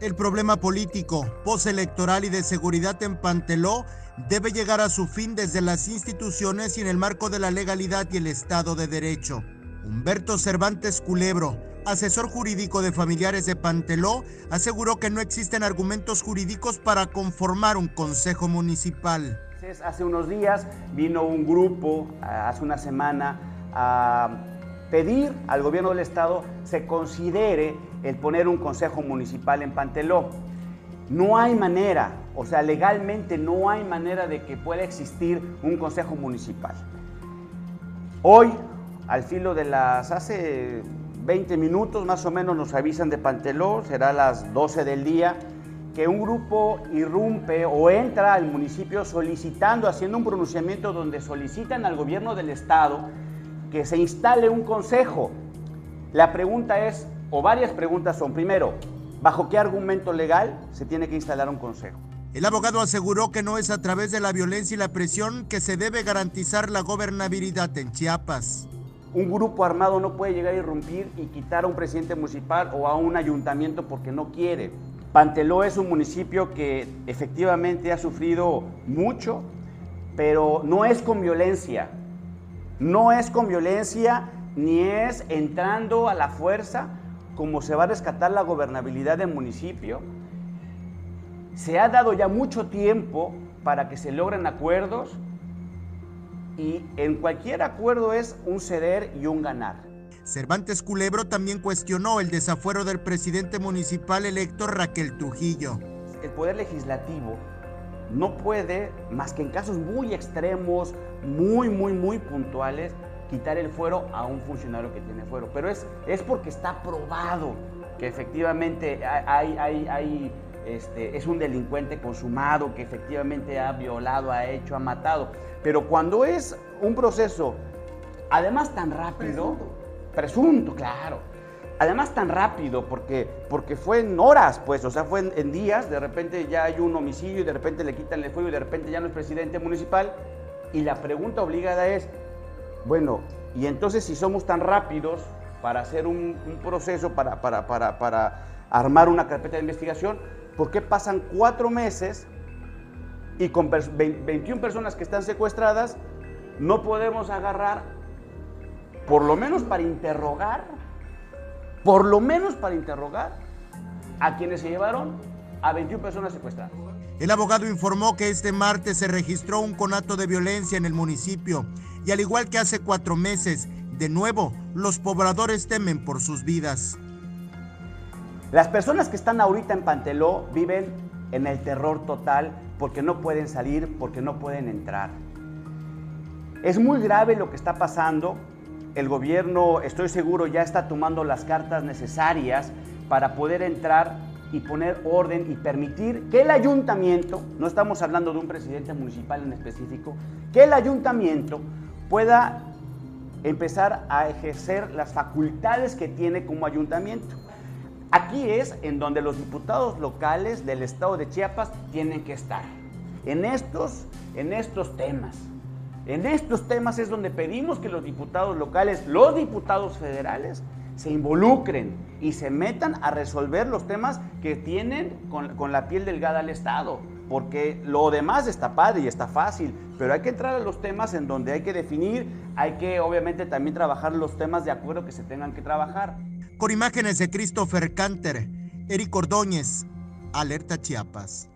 El problema político, postelectoral y de seguridad en Panteló debe llegar a su fin desde las instituciones y en el marco de la legalidad y el Estado de Derecho. Humberto Cervantes Culebro, asesor jurídico de familiares de Panteló, aseguró que no existen argumentos jurídicos para conformar un consejo municipal. Hace unos días vino un grupo, hace una semana, a pedir al gobierno del estado se considere el poner un consejo municipal en Panteló. No hay manera, o sea, legalmente no hay manera de que pueda existir un consejo municipal. Hoy, al filo de las hace 20 minutos más o menos nos avisan de Panteló, será las 12 del día, que un grupo irrumpe o entra al municipio solicitando, haciendo un pronunciamiento donde solicitan al gobierno del estado que se instale un consejo. La pregunta es, o varias preguntas son, primero, ¿bajo qué argumento legal se tiene que instalar un consejo? El abogado aseguró que no es a través de la violencia y la presión que se debe garantizar la gobernabilidad en Chiapas. Un grupo armado no puede llegar a irrumpir y quitar a un presidente municipal o a un ayuntamiento porque no quiere. Panteló es un municipio que efectivamente ha sufrido mucho, pero no es con violencia. No es con violencia ni es entrando a la fuerza como se va a rescatar la gobernabilidad del municipio. Se ha dado ya mucho tiempo para que se logren acuerdos y en cualquier acuerdo es un ceder y un ganar. Cervantes Culebro también cuestionó el desafuero del presidente municipal electo Raquel Trujillo. El poder legislativo no puede, más que en casos muy extremos, muy, muy, muy puntuales, quitar el fuero a un funcionario que tiene fuero. Pero es, es porque está probado que efectivamente hay, hay, hay este, es un delincuente consumado, que efectivamente ha violado, ha hecho, ha matado. Pero cuando es un proceso, además tan rápido, presunto, presunto claro, Además tan rápido, porque, porque fue en horas, pues, o sea, fue en, días, de repente ya hay un homicidio y de repente le quitan el fuego y de repente ya no es presidente municipal. Y la pregunta obligada es, bueno, y entonces si somos tan rápidos para hacer un, proceso, para, para, para, para armar una carpeta de investigación, ¿por qué pasan cuatro meses y con 21 personas que están secuestradas no podemos agarrar, por lo menos para interrogar por lo menos para interrogar a quienes se llevaron a 21 personas secuestradas. El abogado informó que este martes se registró un conato de violencia en el municipio y al igual que hace cuatro meses, de nuevo, los pobladores temen por sus vidas. Las personas que están ahorita en Panteló viven en el terror total porque no pueden salir, porque no pueden entrar. Es muy grave lo que está pasando el gobierno, estoy seguro, ya está tomando las cartas necesarias para poder entrar y poner orden y permitir que el ayuntamiento, no estamos hablando de un presidente municipal en específico, que el ayuntamiento pueda empezar a ejercer las facultades que tiene como ayuntamiento. Aquí es en donde los diputados locales del estado de Chiapas tienen que estar, en estos, en estos temas. En estos temas es donde pedimos que los diputados locales, los diputados federales, se involucren y se metan a resolver los temas que tienen con, la piel delgada al Estado. Porque lo demás está padre y está fácil, pero hay que entrar a los temas en donde hay que definir, hay que obviamente también trabajar los temas de acuerdo que se tengan que trabajar. Con imágenes de Christopher Canter, Eric Ordóñez, Alerta Chiapas.